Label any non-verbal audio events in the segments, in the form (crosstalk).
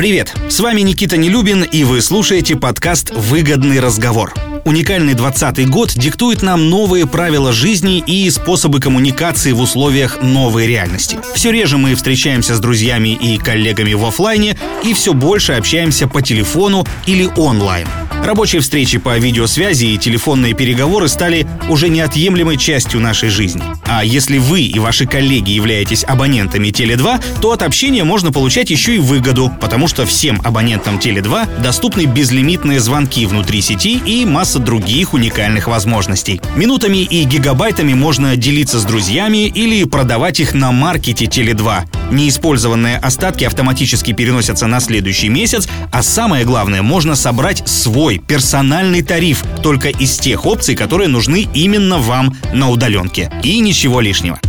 Привет, с вами Никита Нелюбин, и вы слушаете подкаст «Выгодный разговор». Уникальный 20 год диктует нам новые правила жизни и способы коммуникации в условиях новой реальности. Все реже мы встречаемся с друзьями и коллегами в офлайне и все больше общаемся по телефону или онлайн. Рабочие встречи по видеосвязи и телефонные переговоры стали уже неотъемлемой частью нашей жизни. А если вы и ваши коллеги являетесь абонентами Теле2, то от общения можно получать еще и выгоду, потому что всем абонентам Теле2 доступны безлимитные звонки внутри сети и масса других уникальных возможностей. Минутами и гигабайтами можно делиться с друзьями или продавать их на маркете Теле2. Неиспользованные остатки автоматически переносятся на следующий месяц, а самое главное, можно собрать свой персональный тариф только из тех опций, которые нужны именно вам на удаленке. И ничего лишнего.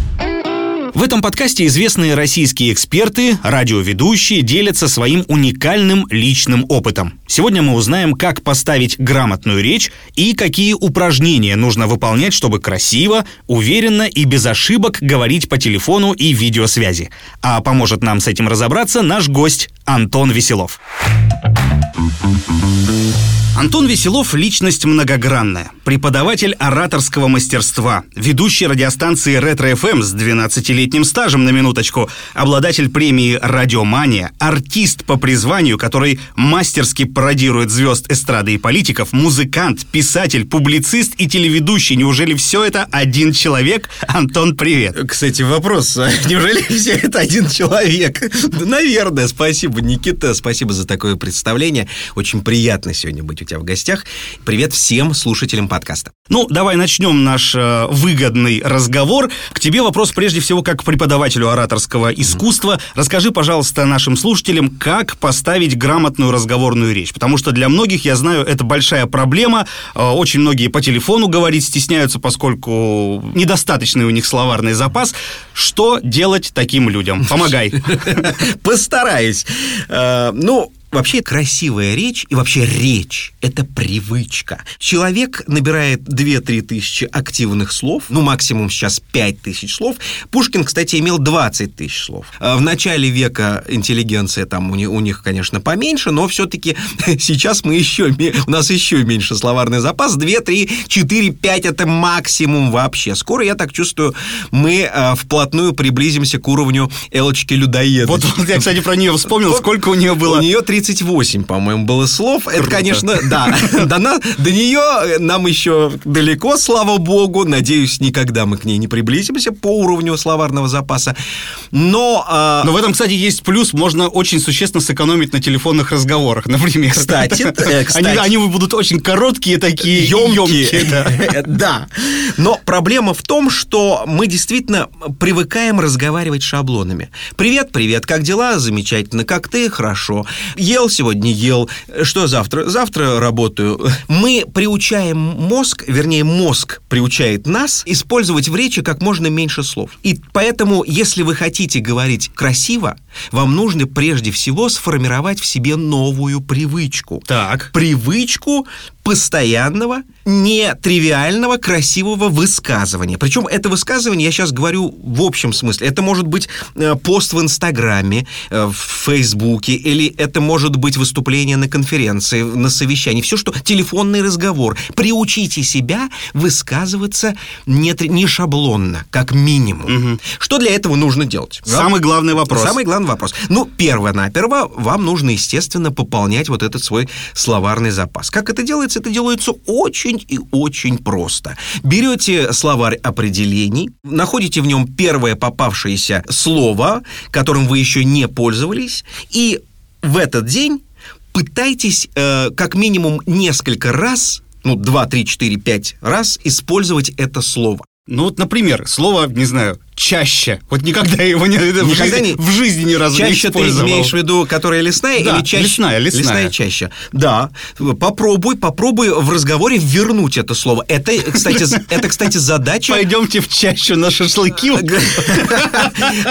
В этом подкасте известные российские эксперты, радиоведущие делятся своим уникальным личным опытом. Сегодня мы узнаем, как поставить грамотную речь и какие упражнения нужно выполнять, чтобы красиво, уверенно и без ошибок говорить по телефону и видеосвязи. А поможет нам с этим разобраться наш гость Антон Веселов. Антон Веселов – личность многогранная. Преподаватель ораторского мастерства, ведущий радиостанции «Ретро-ФМ» с 12-летним стажем на минуточку, обладатель премии «Радиомания», артист по призванию, который мастерски пародирует звезд эстрады и политиков, музыкант, писатель, публицист и телеведущий. Неужели все это один человек? Антон, привет. Кстати, вопрос. А (laughs) неужели все это один человек? Наверное. Спасибо, Никита. Спасибо за такое представление. Очень приятно сегодня быть у тебя в гостях. Привет всем слушателям подкаста. Ну, давай начнем наш э, выгодный разговор. К тебе вопрос прежде всего как к преподавателю ораторского искусства. Расскажи, пожалуйста, нашим слушателям, как поставить грамотную разговорную речь. Потому что для многих, я знаю, это большая проблема. Э, очень многие по телефону говорить стесняются, поскольку недостаточный у них словарный запас. Что делать таким людям? Помогай. (laughs) Постараюсь. Э, ну, Вообще красивая речь и вообще речь – это привычка. Человек набирает 2-3 тысячи активных слов, ну, максимум сейчас 5 тысяч слов. Пушкин, кстати, имел 20 тысяч слов. А в начале века интеллигенция там у них, у них конечно, поменьше, но все-таки (laughs) сейчас мы еще, у нас еще меньше словарный запас. 2, 3, 4, 5 – это максимум вообще. Скоро, я так чувствую, мы а, вплотную приблизимся к уровню Элочки Людоеда. Вот, вот я, кстати, про нее вспомнил, (laughs) сколько у нее было. У нее 3 38, по-моему, было слов. Круто. Это, конечно, да. (laughs) До, на, до нее нам еще далеко, слава богу. Надеюсь, никогда мы к ней не приблизимся по уровню словарного запаса. Но... А... Но в этом, кстати, есть плюс. Можно очень существенно сэкономить на телефонных разговорах, например. Кстати, (laughs) э, кстати. Они, они будут очень короткие такие, емкие. емкие (laughs) да. да. Но проблема в том, что мы действительно привыкаем разговаривать шаблонами. Привет, привет, как дела? Замечательно. Как ты? Хорошо ел сегодня, ел. Что завтра? Завтра работаю. Мы приучаем мозг, вернее, мозг приучает нас использовать в речи как можно меньше слов. И поэтому, если вы хотите говорить красиво, вам нужно прежде всего сформировать в себе новую привычку. Так. Привычку постоянного, нетривиального, красивого высказывания. Причем это высказывание, я сейчас говорю в общем смысле, это может быть э, пост в Инстаграме, э, в Фейсбуке, или это может быть выступление на конференции, на совещании, все, что телефонный разговор. Приучите себя высказываться не, не шаблонно, как минимум. Угу. Что для этого нужно делать? Самый главный вопрос. Самый главный вопрос. Ну, первое-наперво, вам нужно, естественно, пополнять вот этот свой словарный запас. Как это делается? Делается? Это делается очень и очень просто. Берете словарь определений, находите в нем первое попавшееся слово, которым вы еще не пользовались, и в этот день пытайтесь э, как минимум несколько раз ну, 2, 3, 4, 5 раз использовать это слово. Ну вот, например, слово, не знаю, чаще. Вот никогда его не, никогда в, жизни, не, в жизни ни разу чаще не использовал. ты имеешь в виду, которая лесная да, или чаще? лесная, лесная. Лесная чаще. Да. Попробуй, попробуй в разговоре вернуть это слово. Это, кстати, это, кстати, задача... Пойдемте в чащу на шашлыки. (laughs)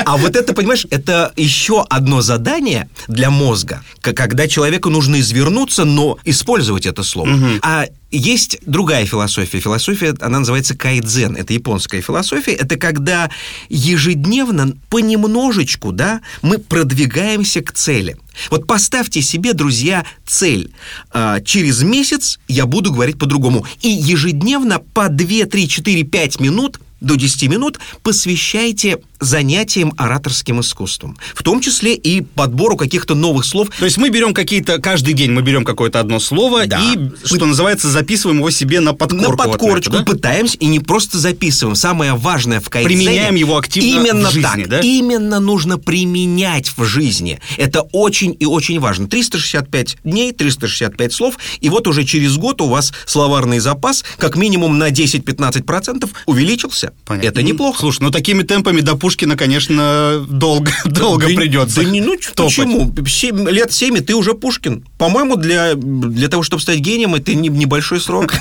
А вот это, понимаешь, это еще одно задание для мозга, когда человеку нужно извернуться, но использовать это слово. А есть другая философия. Философия, она называется кайдзен. Это японская философия. Это когда ежедневно, понемножечку, да, мы продвигаемся к цели. Вот поставьте себе, друзья, цель. А, через месяц я буду говорить по-другому. И ежедневно по 2, 3, 4, 5 минут до 10 минут посвящайте занятием ораторским искусством, в том числе и подбору каких-то новых слов. То есть мы берем какие-то, каждый день мы берем какое-то одно слово да. и, что мы... называется, записываем его себе на подкорку. На подкорочку вот это, да? пытаемся и не просто записываем. Самое важное в кайдзене... Применяем его активно именно в жизни, так, да? Именно нужно применять в жизни. Это очень и очень важно. 365 дней, 365 слов, и вот уже через год у вас словарный запас как минимум на 10-15% увеличился. Понятно. Это неплохо. Слушай, ну такими темпами, допустим, Пушкина, конечно, долго, (laughs) долго да, придется. Да не, ну почему? 7, лет 7, и ты уже Пушкин. По-моему, для, для того, чтобы стать гением, это не, небольшой срок.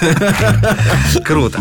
(laughs) Круто.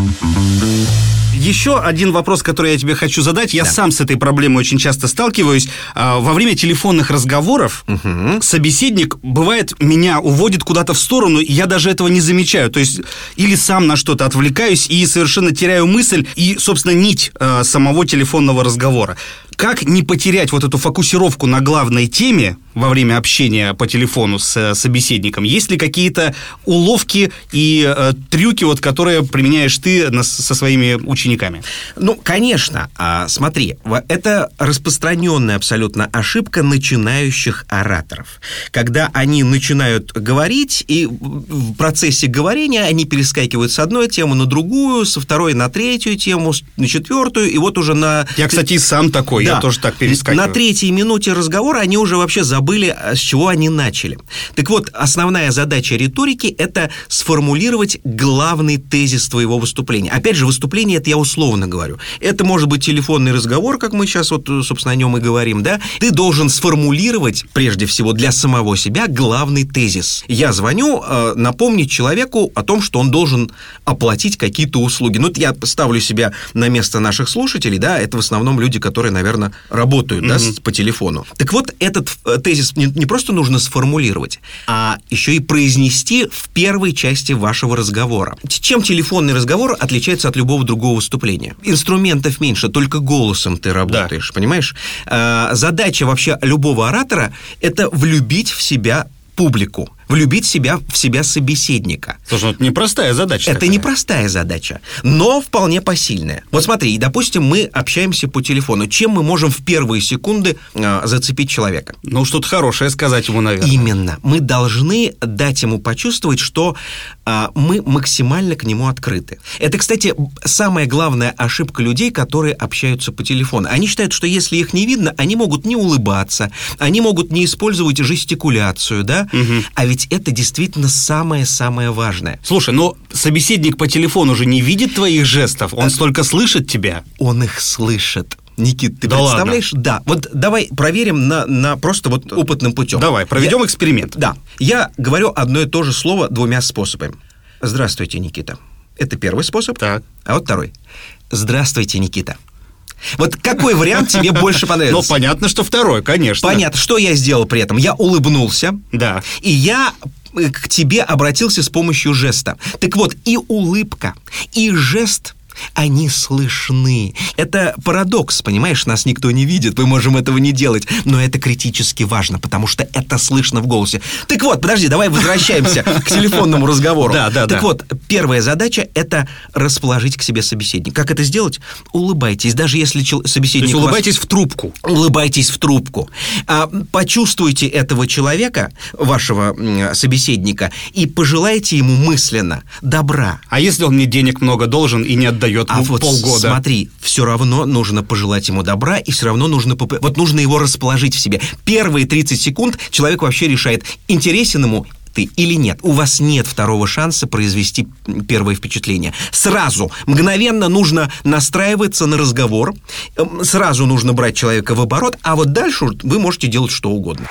Еще один вопрос, который я тебе хочу задать. Я да. сам с этой проблемой очень часто сталкиваюсь. А, во время телефонных разговоров угу. собеседник, бывает, меня уводит куда-то в сторону, и я даже этого не замечаю. То есть или сам на что-то отвлекаюсь и совершенно теряю мысль и, собственно, нить э, самого телефонного разговора. Как не потерять вот эту фокусировку на главной теме во время общения по телефону с э, собеседником? Есть ли какие-то уловки и э, трюки, вот, которые применяешь ты на, со своими учениками? Ну, конечно. А, смотри, это распространенная абсолютно ошибка начинающих ораторов. Когда они начинают говорить, и в процессе говорения они перескакивают с одной темы на другую, со второй на третью тему, на четвертую, и вот уже на... Я, кстати, сам такой да. я тоже так перескакиваю. На третьей минуте разговора они уже вообще забыли, а, с чего они начали. Так вот, основная задача риторики – это сформулировать главный тезис твоего выступления. Опять же, выступление – это я условно говорю. Это может быть телефонный разговор, как мы сейчас вот, собственно, о нем и говорим, да? Ты должен сформулировать, прежде всего, для самого себя главный тезис. Я звоню э, напомнить человеку о том, что он должен оплатить какие-то услуги. Ну, я ставлю себя на место наших слушателей, да, это в основном люди, которые, наверное, наверное, работают mm-hmm. да, по телефону. Так вот, этот э, тезис не, не просто нужно сформулировать, а еще и произнести в первой части вашего разговора. Чем телефонный разговор отличается от любого другого выступления? Инструментов меньше, только голосом ты работаешь, да. понимаешь? А, задача вообще любого оратора – это влюбить в себя публику влюбить себя в себя собеседника. Слушай, ну это непростая задача. Это такая. непростая задача, но вполне посильная. Вот смотри, допустим, мы общаемся по телефону. Чем мы можем в первые секунды э, зацепить человека? Ну, что-то хорошее сказать ему, наверное. Именно. Мы должны дать ему почувствовать, что э, мы максимально к нему открыты. Это, кстати, самая главная ошибка людей, которые общаются по телефону. Они считают, что если их не видно, они могут не улыбаться, они могут не использовать жестикуляцию, да? Угу. А ведь ведь это действительно самое-самое важное. Слушай, но собеседник по телефону же не видит твоих жестов, он а... столько слышит тебя. Он их слышит. Никит, ты да представляешь? Ладно. Да. Вот давай проверим на, на просто вот опытным путем. Давай, проведем Я, эксперимент. Да. Я говорю одно и то же слово двумя способами. Здравствуйте, Никита. Это первый способ. Так. А вот второй. Здравствуйте, Никита. Вот какой вариант тебе (laughs) больше понравился? Ну, понятно, что второй, конечно. Понятно. Что я сделал при этом? Я улыбнулся. Да. И я э, к тебе обратился с помощью жеста. Так вот, и улыбка, и жест – они слышны. Это парадокс, понимаешь, нас никто не видит, мы можем этого не делать, но это критически важно, потому что это слышно в голосе. Так вот, подожди, давай возвращаемся (laughs) к телефонному разговору. Да, да, Так вот, первая задача – это расположить к себе собеседника. Как это сделать? Улыбайтесь, даже если собеседник... То есть улыбайтесь в трубку. Улыбайтесь в трубку. А, почувствуйте этого человека, вашего собеседника, и пожелайте ему мысленно добра. А если он мне денег много должен и не отдает дает а вот полгода. Смотри, все равно нужно пожелать ему добра, и все равно нужно... Вот нужно его расположить в себе. Первые 30 секунд человек вообще решает, интересен ему ты или нет. У вас нет второго шанса произвести первое впечатление. Сразу, мгновенно нужно настраиваться на разговор, эм, сразу нужно брать человека в оборот, а вот дальше вы можете делать что угодно.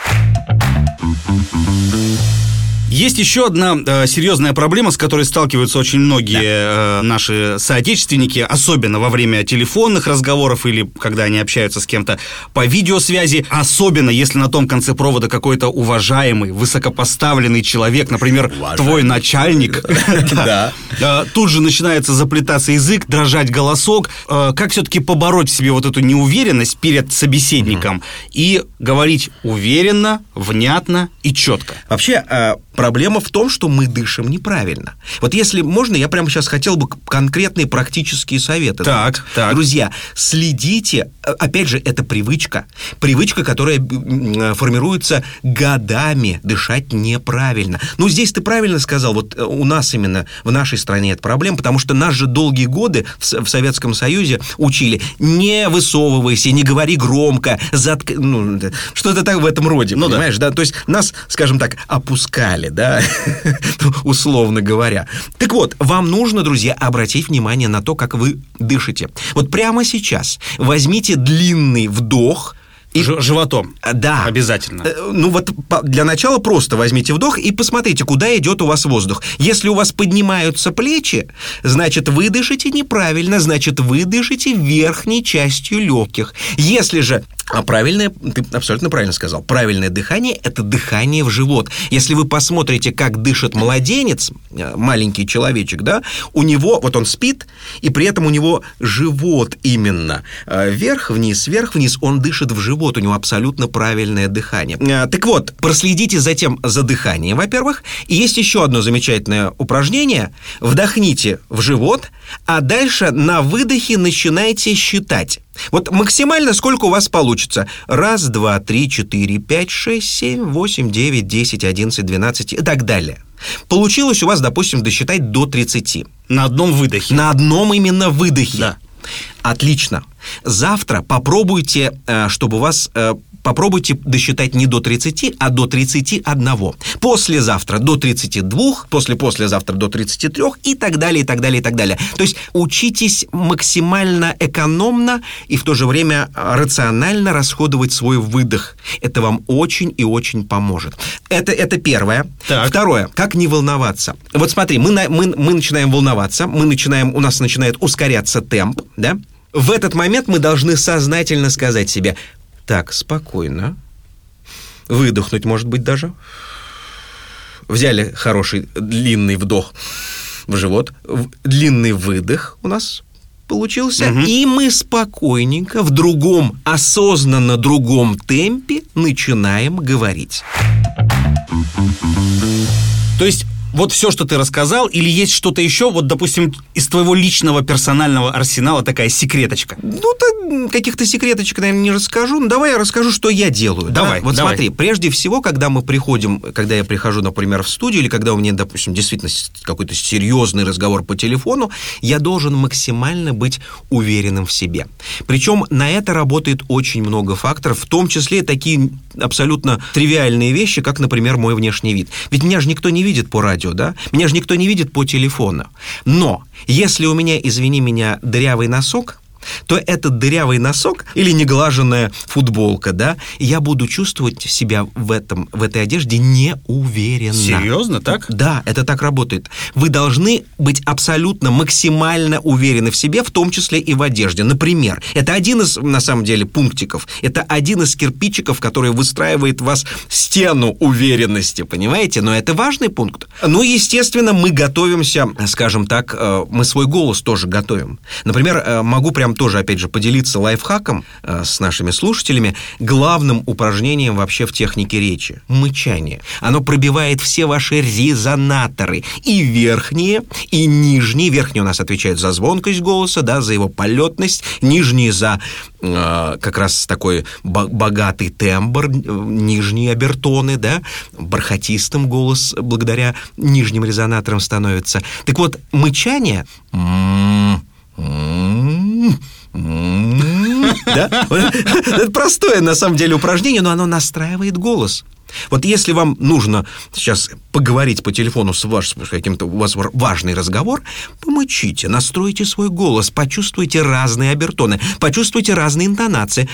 Есть еще одна э, серьезная проблема, с которой сталкиваются очень многие да. э, наши соотечественники, особенно во время телефонных разговоров или когда они общаются с кем-то по видеосвязи, особенно если на том конце провода какой-то уважаемый, высокопоставленный человек, например, твой начальник. (laughs) Да. Э, тут же начинается заплетаться язык, дрожать голосок. Э, как все-таки побороть в себе вот эту неуверенность перед собеседником и говорить уверенно, внятно и четко? Вообще, э, Проблема в том, что мы дышим неправильно. Вот если можно, я прямо сейчас хотел бы конкретные практические советы. Так, так. Друзья, следите, э, опять же, это привычка. Привычка, которая э, формируется годами дышать неправильно. Ну, здесь ты правильно сказал, вот э, у нас именно в нашей стране это проблема, потому что нас же долгие годы в, в Советском Союзе учили не высовывайся, не говори громко, затк... ну, что-то так в этом роде, ну, понимаешь, да. да? То есть нас, скажем так, опускали далее, да, (laughs) условно говоря. Так вот, вам нужно, друзья, обратить внимание на то, как вы дышите. Вот прямо сейчас возьмите длинный вдох, и... Животом. Да. Обязательно. Э, ну вот для начала просто возьмите вдох и посмотрите, куда идет у вас воздух. Если у вас поднимаются плечи, значит вы дышите неправильно, значит вы дышите верхней частью легких. Если же а правильное, ты абсолютно правильно сказал. Правильное дыхание – это дыхание в живот. Если вы посмотрите, как дышит младенец, э, маленький человечек, да, у него, вот он спит, и при этом у него живот именно э, вверх-вниз, вверх-вниз, он дышит в живот, у него абсолютно правильное дыхание. Э, так вот, проследите затем за дыханием, во-первых, и есть еще одно замечательное упражнение. Вдохните в живот, а дальше на выдохе начинайте считать. Вот максимально сколько у вас получится? Раз, два, три, четыре, пять, шесть, семь, восемь, девять, десять, одиннадцать, двенадцать и так далее. Получилось у вас, допустим, досчитать до 30. На одном выдохе. На одном именно выдохе. Да. Отлично. Завтра попробуйте, э, чтобы у вас э, попробуйте досчитать не до 30, а до 31. Послезавтра до 32, после-послезавтра до 33 и так далее, и так далее, и так далее. То есть учитесь максимально экономно и в то же время рационально расходовать свой выдох. Это вам очень и очень поможет. Это, это первое. Так. Второе. Как не волноваться? Вот смотри, мы, на, мы, мы начинаем волноваться, мы начинаем, у нас начинает ускоряться темп, да? В этот момент мы должны сознательно сказать себе, так, спокойно. Выдохнуть, может быть, даже. Взяли хороший длинный вдох в живот. Длинный выдох у нас получился. Угу. И мы спокойненько в другом, осознанно другом темпе начинаем говорить. То есть вот все, что ты рассказал, или есть что-то еще, вот, допустим, из твоего личного персонального арсенала такая секреточка? Ну, каких-то секреточек, наверное, не расскажу. Ну, давай я расскажу, что я делаю. Давай, да? Вот давай. смотри, прежде всего, когда мы приходим, когда я прихожу, например, в студию, или когда у меня, допустим, действительно какой-то серьезный разговор по телефону, я должен максимально быть уверенным в себе. Причем на это работает очень много факторов, в том числе такие абсолютно тривиальные вещи, как, например, мой внешний вид. Ведь меня же никто не видит по радио, да? Меня же никто не видит по телефону. Но если у меня, извини меня, дырявый носок, то этот дырявый носок или неглаженная футболка, да, я буду чувствовать себя в, этом, в этой одежде неуверенно. Серьезно, так? Да, это так работает. Вы должны быть абсолютно максимально уверены в себе, в том числе и в одежде. Например, это один из, на самом деле, пунктиков. Это один из кирпичиков, который выстраивает в вас стену уверенности, понимаете? Но это важный пункт. Ну, естественно, мы готовимся, скажем так, э, мы свой голос тоже готовим. Например, э, могу прям тоже, опять же, поделиться лайфхаком э, с нашими слушателями. Главным упражнением вообще в технике речи – мычание. Оно пробивает все ваши резонаторы, и верхние, и нижние. Верхние у нас отвечают за звонкость голоса, да, за его полетность, нижние за э, как раз такой богатый тембр, нижние обертоны, да, бархатистым голос благодаря нижним резонаторам становится. Так вот, мычание да? Это простое, на самом деле, упражнение, но оно настраивает голос. Вот если вам нужно сейчас поговорить по телефону с, ваш, с каким-то у вас важный разговор, помочите, настройте свой голос, почувствуйте разные обертоны, почувствуйте разные интонации.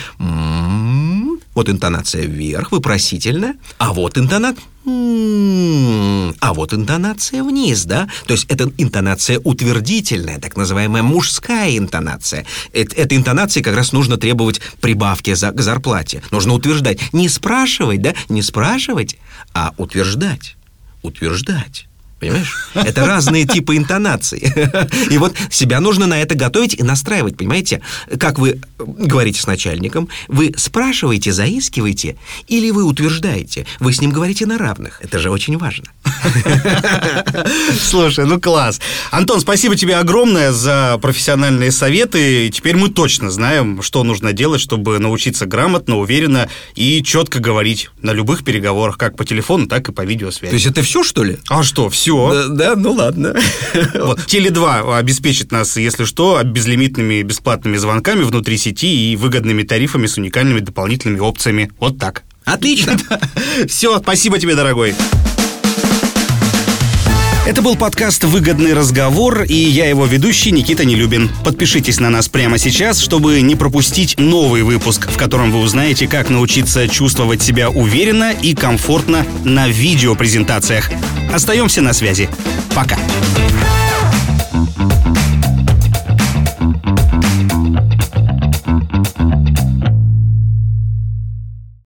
Вот интонация вверх, вопросительная, а вот интонация... М-м-м М, А вот интонация вниз, да? То есть это интонация утвердительная, так называемая мужская интонация. Эт- этой интонации как раз нужно требовать прибавки за, к зарплате. Нужно утверждать. Не спрашивать, да? Не спрашивать, а утверждать. Утверждать. Понимаешь? Это разные типы интонаций. (laughs) И вот себя нужно на это готовить и настраивать, понимаете? Как вы говорите с начальником, вы спрашиваете, заискиваете, или вы утверждаете, вы с ним говорите на равных. Это же очень важно. (laughs) Слушай, ну класс. Антон, спасибо тебе огромное за профессиональные советы. Теперь мы точно знаем, что нужно делать, чтобы научиться грамотно, уверенно и четко говорить на любых переговорах, как по телефону, так и по видеосвязи. То есть это все, что ли? А что, все? Да, да, ну ладно. (laughs) Вот, Теле2 обеспечит нас, если что, безлимитными бесплатными звонками внутри сети и выгодными тарифами с уникальными дополнительными опциями. Вот так. Отлично. (laughs) Все, спасибо тебе, дорогой. Это был подкаст «Выгодный разговор» и я его ведущий Никита Нелюбин. Подпишитесь на нас прямо сейчас, чтобы не пропустить новый выпуск, в котором вы узнаете, как научиться чувствовать себя уверенно и комфортно на видеопрезентациях. Остаемся на связи. Пока.